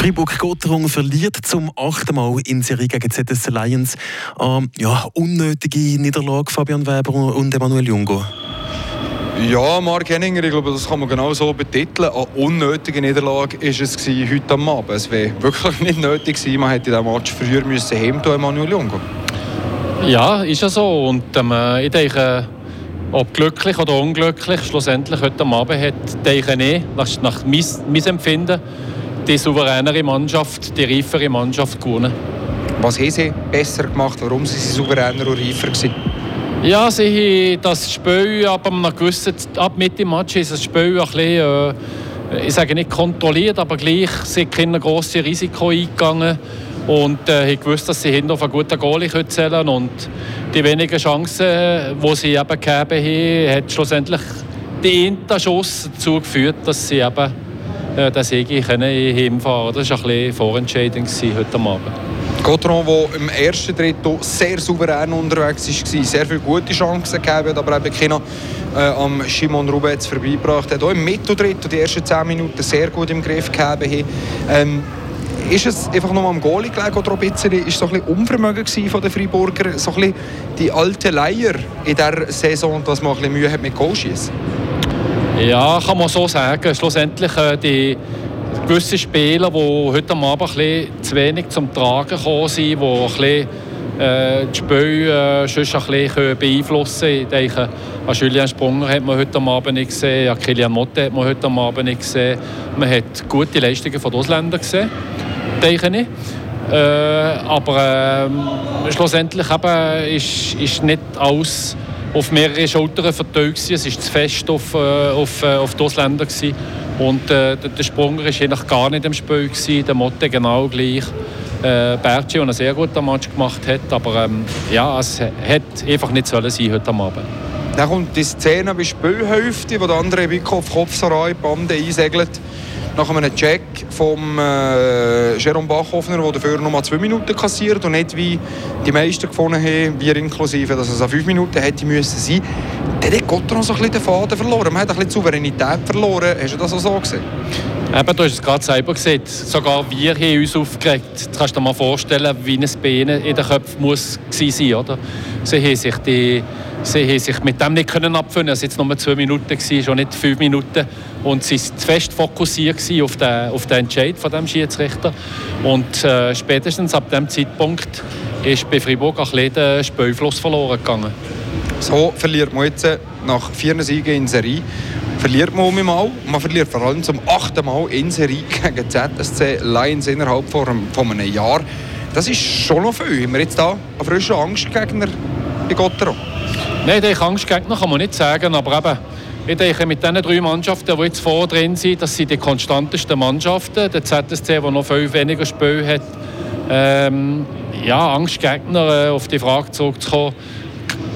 Fribourg-Gotterung verliert zum achten Mal in Serie gegen ZS Lions. Ähm, ja, unnötige Niederlage Fabian Weber und Emanuel Jungo. Ja, Mark Henninger, ich glaube, das kann man genau so betiteln. Eine unnötige Niederlage war es heute am Abend. Es wäre wirklich nicht nötig gewesen. Man hätte den Match früher müssen heimtun, Emanuel Jungo. Ja, ist ja so. Und ähm, ich denke, ob glücklich oder unglücklich, schlussendlich heute Abend hat, denke ich, nach, nach meinem Empfinden, die souveränere Mannschaft, die reifere Mannschaft gewonnen. Was haben sie besser gemacht? Warum sind sie souveräner und reifer gewesen? Ja, sie haben das Spiel ab einem gewissen, ab Mitte Match ist das Spiel ein bisschen, äh, ich sage nicht kontrolliert, aber gleich sind keine grossen Risiko eingegangen und äh, haben gewusst, dass sie hinten auf einen guten Goalie zählen und die wenigen Chancen, die sie eben gegeben haben, hat schlussendlich den Schuss dazu geführt, dass sie eben den Sieg heimfahren können. Das war ein bisschen vorentscheidend heute Abend. Cotron, der im ersten Drittel sehr souverän unterwegs war, sehr viele gute Chancen gegeben aber eben keine äh, am Simon Rubetz vorbeigebracht hat. Auch im Mitteldrittel die ersten 10 Minuten sehr gut im Griff gehabt. Ähm, ist es einfach nur am Goalie gelegen oder ein bisschen, ist so ein bisschen Unvermögen von den Freiburger, so ein bisschen die alte Leier in dieser Saison, dass man ein bisschen Mühe hat mit Goalschießen? Ja, kann man so sagen. Schlussendlich äh, die gewisse Spieler, die heute Abend ein zu wenig zum Tragen gekommen sind, die ein bisschen äh, das Spiel äh, ein bisschen beeinflussen können. Ich denke, an Julian Sprunger hat man heute Abend nicht gesehen, an Kilian Motte hat man heute Abend nicht gesehen. Man hat gute Leistungen von den Ausländern gesehen, denke ich. Äh, aber äh, schlussendlich eben ist, ist nicht alles auf mehrere Schultern verteilt. Es war zu fest auf, äh, auf, äh, auf die Ausländer. Gewesen. Und äh, der Sprunger war eigentlich gar nicht im Spiel. Gewesen. Der Motte genau gleich. Äh, Berci, der einen sehr guten Match gemacht hat. Aber ähm, ja, es hat einfach nicht sollen sein heute Abend. Dann kommt die Szene bei Spielhälfte, wo der andere auf Kopfsarai Bande einsegelt nach einem Check vom äh, Jerome Bachhoffner, der dafür noch mal zwei Minuten kassiert und nicht wie die meisten gefunden haben, wir inklusive, dass es an fünf Minuten hätte müssen sein. Dann hat Gott noch so ein bisschen den Faden verloren. Man hat ein bisschen Souveränität verloren. Hast du das auch so gesehen? Eben, du hast es gerade selber gesehen. Sogar wir haben uns aufgeregt. Du kannst dir mal vorstellen, wie ein Bein in den Köpfen muss sein oder? Sie haben sich, die, sie haben sich mit dem nicht können abfinden. Es waren nur zwei Minuten, schon nicht fünf Minuten. Und sie waren zu fest fokussiert auf den, auf den Entscheid von dem Schiedsrichter. Und äh, spätestens ab dem Zeitpunkt ist bei Fribourg ein bisschen der Spielfluss verloren gegangen. So verliert man jetzt nach vier Siegen in Serie verliert man um mal. Man verliert vor allem zum achten Mal in Serie gegen ZSC Lions innerhalb von einem, Jahr. Das ist schon noch viel. Haben wir jetzt da einen frischen Angstgegner bei Gottero? Nein, den Angstgegner kann man nicht sagen, aber eben, ich denke, mit diesen drei Mannschaften, die jetzt vor drin sind, das sind die konstantesten Mannschaften. Der ZSC, der noch viel weniger Spiel hat. Ähm, ja, Angstgegner, äh, auf die Frage zurückzukommen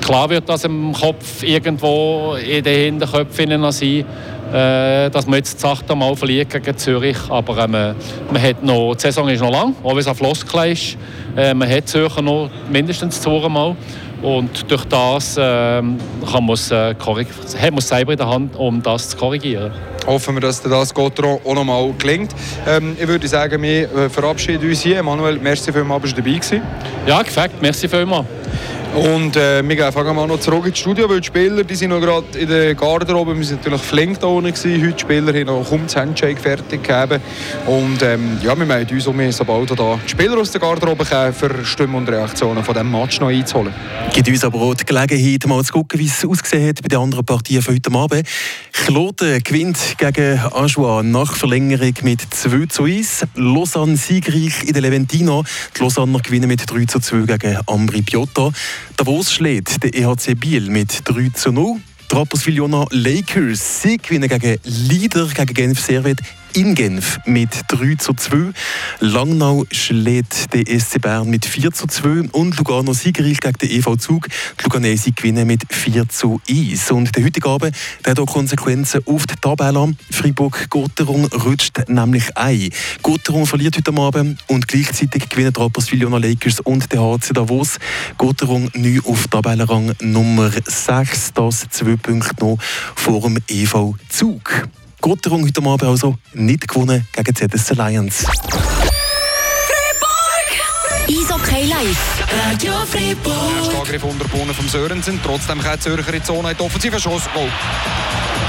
Klar wird das im Kopf irgendwo in den Hinterköpfen sein, äh, dass man jetzt das achte Mal verliert gegen Zürich. Aber äh, man, man hat noch, die Saison ist noch lang, auch wenn es ein Floskel ist. Äh, man hat Zürcher noch mindestens zweimal. Und durch das äh, kann man's, äh, hat man es selber in der Hand, um das zu korrigieren. Hoffen wir, dass das Gotro auch noch mal gelingt. Ähm, ich würde sagen, wir äh, verabschieden uns hier. Manuel, merci vielmals, dass du dabei warst. Ja, gefällt. Merci vielmals. Und äh, wir gehen fangen mal noch zurück ins Studio, weil die Spieler die sind noch gerade in der Garderobe. Wir sind natürlich flink da unten gewesen. Heute die Spieler haben noch kaum das Handshake fertig gegeben. Und ähm, ja, wir melden uns um, sobald da die Spieler aus der Garderobe kommen, für Stimmen und Reaktionen von diesem Match noch einzuholen. Gibt uns aber auch die Gelegenheit, mal zu gucken, wie es ausgesehen hat bei den anderen Partien von heute Abend. Kloten gewinnt gegen Ajoie nach Verlängerung mit 2 zu 1. Lausanne siegreich in der Leventina. Die Lausanner gewinnen mit 3 zu 2 gegen Ambri Piotta. Davos schlägt der EHC Biel mit 3 zu 0. Rapperswil-Jona Lakers, sie gewinnen gegen Leader, gegen Genf Servet in Genf mit 3 zu 2. Langnau schlägt der SC Bern mit 4 zu 2 und Lugano siegreich gegen den EV Zug. Die Luganesi gewinnen mit 4 zu 1. Und der heutige Abend hat auch Konsequenzen auf die Tabelle. Fribourg-Gotteron rutscht nämlich ein. Gotteron verliert heute Abend und gleichzeitig gewinnen Rapperswil-Jona Lakers und der HC Davos. Gotteron neu auf Tabellenrang Nummer 6, das zwei Punkte noch vor dem EV Zug. Gotterung heute Abend also nicht gewonnen gegen ZSC Lions. Eishockey live. Radio Fribourg. Angriff unterbunden vom Sörensen. Trotzdem kann Zürcher in die Zone. Die offensive Schuss. Goal.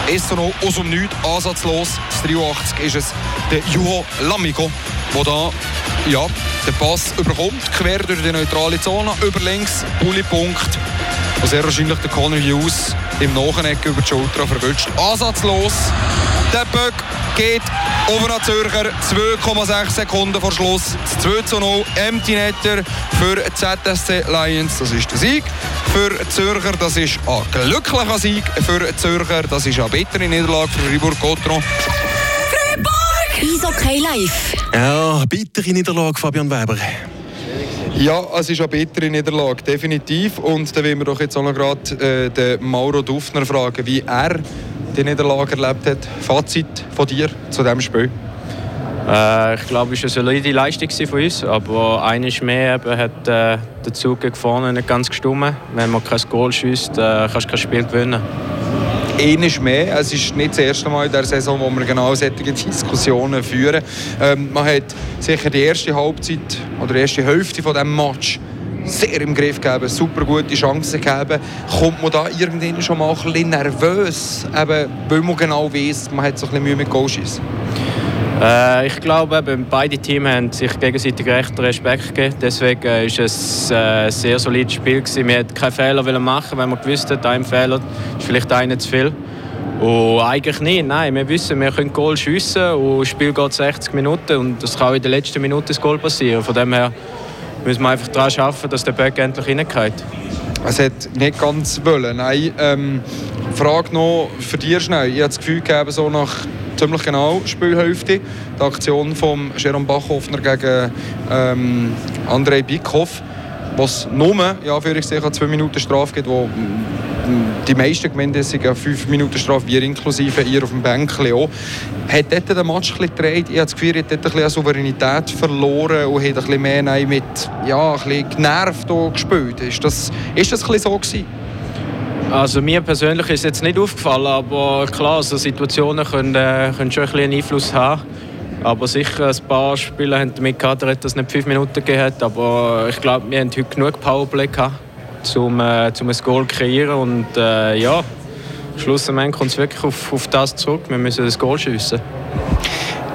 Ist noch aus dem Nichts, ansatzlos. Das 83 ist es der Juho Lamigo, der da ja, den Pass überkommt, quer durch die neutrale Zone, über links, Bulli-Punkt. Sehr wahrscheinlich der Connor Hughes im Nacheneck über die Schulter verwünscht. Ansatzlos. Der Böck geht over nach Zürcher. 2,6 Sekunden vor Schluss. 2 zu 0. Empty Netter für ZSC Lions. Das ist der Sieg. Für Zürcher, das ist ein glücklicher Sieg. Für Zürcher, das ist eine bittere Niederlage für Fribourg-Gotron. Eishockey live. Ja, bittere Niederlage, Fabian Weber. Ja, es ist eine bittere Niederlage, definitiv. Und da wollen wir doch jetzt auch noch gerade äh, den Mauro Dufner fragen, wie er die Niederlage erlebt hat. Fazit von dir zu diesem Spiel? Äh, ich glaube, es war eine solide Leistung von uns, aber eines mehr eben, hat äh, der Zug vorne nicht ganz gestimmt. Wenn man kein Goal schießt, äh, kannst du kein Spiel gewinnen. Eines mehr. Es ist nicht das erste Mal in der Saison, wo wir genau solche Diskussionen führen. Ähm, man hat sicher die erste Halbzeit oder die erste Hälfte von diesem Match sehr im Griff gegeben, super gute Chancen gegeben. Kommt man da irgendwann schon mal ein bisschen nervös, eben, weil man genau weiß, man hat so ein bisschen Mühe mit Goalschießen? Äh, ich glaube, eben, beide Teams haben sich gegenseitig recht Respekt gegeben. Deswegen war es äh, ein sehr solides Spiel. Gewesen. Wir wollten keine Fehler machen, wenn wir gewusst haben, ein Fehler ist vielleicht einer zu viel. Und eigentlich nicht. Nein, wir wissen, wir können Goal schiessen und das Spiel geht 60 Minuten und es kann in der letzten Minute das Goal passieren. Von dem her müssen wir einfach daran arbeiten, dass der Böck endlich reingeht. Es hat nicht ganz wollen. Nein, ähm, Frage noch für dich schnell. Ich habe das Gefühl gegeben, so nach ziemlich genau Spielhälfte, die Aktion von Jerome Bachhoffner gegen ähm, Andrei Bickhoff, was nur ja, für ich zwei Minuten Strafe gibt, wo die meisten Gemeinden sind ja fünf Minuten Strafe, wir inklusive, ihr auf dem Bänkchen auch. Hat dort den Match ein bisschen gedreht? Ich habe das Gefühl, er hat dort ein Souveränität verloren und hat ein bisschen mehr mit, ja, ein bisschen genervt gespielt. Ist das, ist das ein bisschen so gewesen? Also mir persönlich ist es jetzt nicht aufgefallen, aber klar, so Situationen können, äh, können schon ein bisschen Einfluss haben. Aber sicher, ein paar Spieler haben damit gehabt, dass es nicht fünf Minuten gegeben hat. Aber ich glaube, wir haben heute genug Powerplay gehabt um, äh, um ein Goal zu kreieren. Und äh, ja, schlussendlich kommt es wirklich auf, auf das zurück. Wir müssen das Goal schiessen.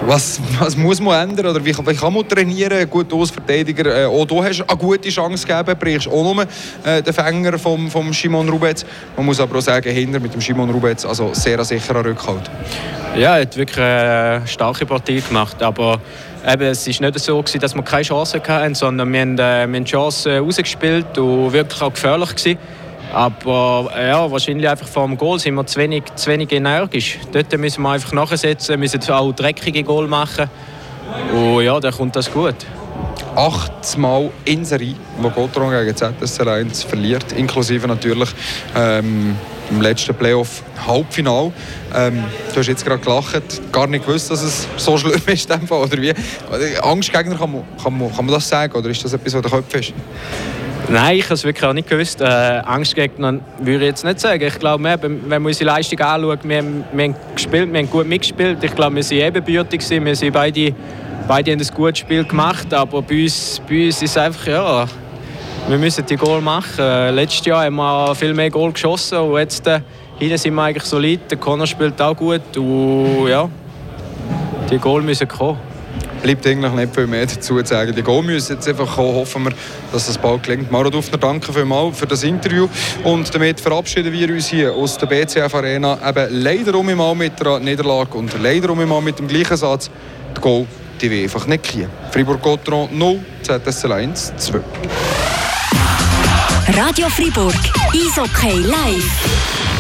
Was, was muss man ändern? Oder wie, wie kann man trainieren? Gut, als Verteidiger, äh, auch du hast eine gute Chance gegeben, brichst auch nur äh, den Fänger vom, vom Simon Rubetz. Man muss aber auch sagen, hinter mit dem Simon Rubetz, also sehr sicherer Rückhalt. Ja, er hat wirklich eine starke Partie gemacht, aber eben, es war nicht so, gewesen, dass wir keine Chance hatten, sondern wir haben, äh, wir haben Chancen rausgespielt und wirklich auch gefährlich gewesen. Aber ja, wahrscheinlich einfach vor dem Goal sind wir zu wenig, zu wenig energisch. Dort müssen wir einfach nachsetzen, müssen auch dreckige Goal machen. Und ja, dann kommt das gut. Achtmal in Serie, wo Gotron gegen ZSC 1 verliert, inklusive natürlich ähm, im letzten Playoff Halbfinal. Ähm, du hast jetzt gerade gelacht, gar nicht gewusst, dass es so schlimm ist, oder wie? Angstgegner, kann man, kann, man, kann man das sagen, oder ist das etwas, was der Kopf ist? Nein, ich habe es wirklich auch nicht gewusst. Äh, Angstgegner würde ich jetzt nicht sagen. Ich glaube, wir, wenn man unsere Leistung anschaut, wir, haben, wir haben gespielt, wir haben gut mitgespielt. Ich glaube, wir waren ebenbürtig, wir sind beide, beide haben ein gutes Spiel gemacht, aber bei uns, bei uns ist es einfach, ja, wir müssen die Goal machen. Äh, letztes Jahr haben wir viel mehr Goal geschossen und jetzt äh, sind wir eigentlich solid. Der Connor spielt auch gut und ja, die Goal müssen kommen bleibt eigentlich nicht viel mehr dazu zu sagen. Die Goal müssen jetzt einfach kommen. Hoffen wir, dass das bald gelingt. Maro Dufner, danke vielmals für das Interview. Und damit verabschieden wir uns hier aus der BCF Arena. Eben leider um mal mit der Niederlage und leider um mal mit dem gleichen Satz. Die Goal, die wir einfach nicht kriegen. Fribourg-Gotteron 0, ZSL 1 2. Radio Fribourg, Eishockey live.